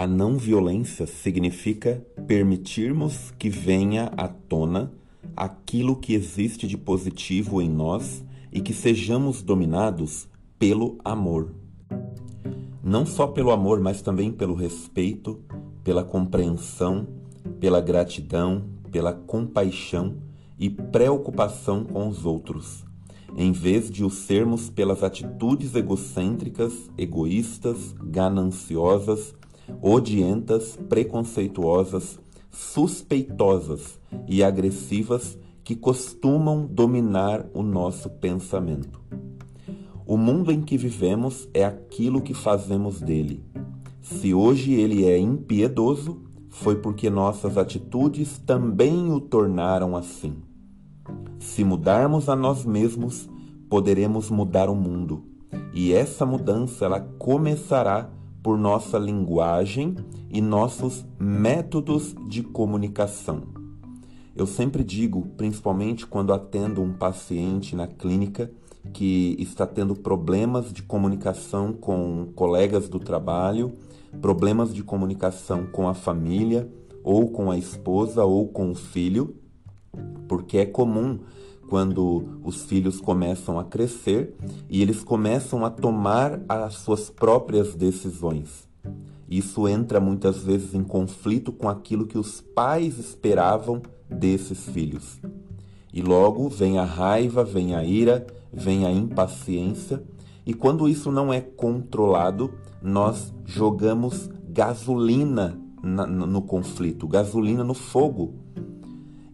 A não violência significa permitirmos que venha à tona aquilo que existe de positivo em nós e que sejamos dominados pelo amor. Não só pelo amor, mas também pelo respeito, pela compreensão, pela gratidão, pela compaixão e preocupação com os outros, em vez de o sermos pelas atitudes egocêntricas, egoístas, gananciosas odientas, preconceituosas, suspeitosas e agressivas que costumam dominar o nosso pensamento. O mundo em que vivemos é aquilo que fazemos dele. Se hoje ele é impiedoso, foi porque nossas atitudes também o tornaram assim. Se mudarmos a nós mesmos, poderemos mudar o mundo, e essa mudança ela começará por nossa linguagem e nossos métodos de comunicação. Eu sempre digo, principalmente quando atendo um paciente na clínica que está tendo problemas de comunicação com colegas do trabalho, problemas de comunicação com a família, ou com a esposa, ou com o filho, porque é comum quando os filhos começam a crescer e eles começam a tomar as suas próprias decisões. Isso entra muitas vezes em conflito com aquilo que os pais esperavam desses filhos. E logo vem a raiva, vem a ira, vem a impaciência, e quando isso não é controlado, nós jogamos gasolina no conflito, gasolina no fogo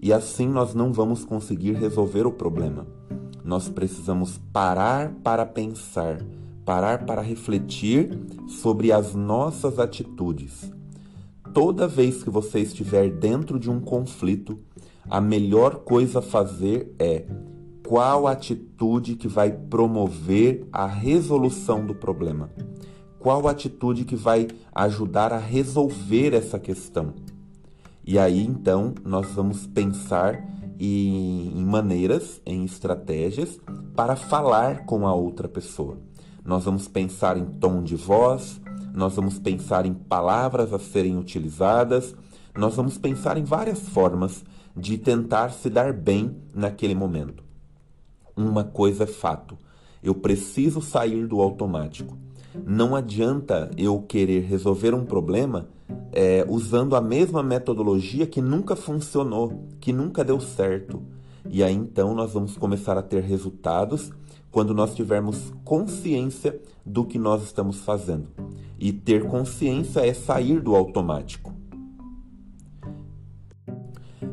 e assim nós não vamos conseguir resolver o problema. Nós precisamos parar para pensar, parar para refletir sobre as nossas atitudes. Toda vez que você estiver dentro de um conflito, a melhor coisa a fazer é qual atitude que vai promover a resolução do problema? Qual atitude que vai ajudar a resolver essa questão? E aí então nós vamos pensar em, maneiras, em estratégias para falar com a outra pessoa. Nós vamos pensar em tom de voz, nós vamos pensar em palavras a serem utilizadas, nós vamos pensar em várias formas de tentar se dar bem naquele momento. Uma coisa é fato: eu preciso sair do automático. Não adianta eu querer resolver um problema é, usando a mesma metodologia que nunca funcionou, que nunca deu certo. E aí então nós vamos começar a ter resultados quando nós tivermos consciência do que nós estamos fazendo. E ter consciência é sair do automático.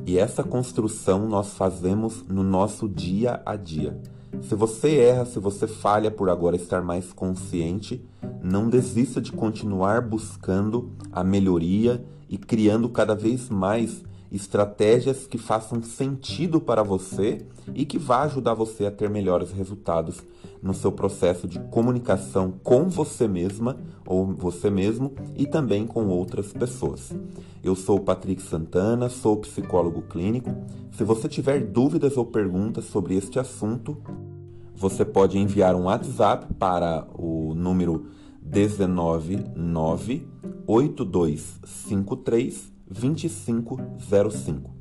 E essa construção nós fazemos no nosso dia a dia. Se você erra, se você falha por agora estar mais consciente, não desista de continuar buscando a melhoria e criando cada vez mais estratégias que façam sentido para você e que vá ajudar você a ter melhores resultados no seu processo de comunicação com você mesma ou você mesmo e também com outras pessoas. Eu sou o Patrick Santana, sou psicólogo clínico. Se você tiver dúvidas ou perguntas sobre este assunto, você pode enviar um WhatsApp para o número 1998253 2505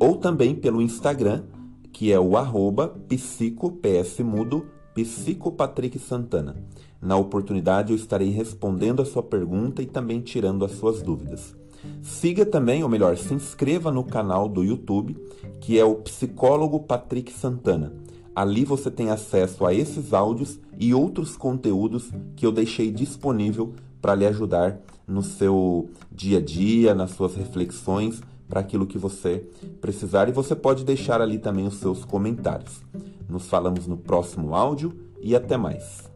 ou também pelo Instagram, que é o arroba psicopsmudo psicopatrick Santana. Na oportunidade eu estarei respondendo a sua pergunta e também tirando as suas dúvidas. Siga também, ou melhor, se inscreva no canal do YouTube, que é o Psicólogo Patrick Santana. Ali você tem acesso a esses áudios e outros conteúdos que eu deixei disponível para lhe ajudar no seu dia a dia, nas suas reflexões, para aquilo que você precisar. E você pode deixar ali também os seus comentários. Nos falamos no próximo áudio e até mais.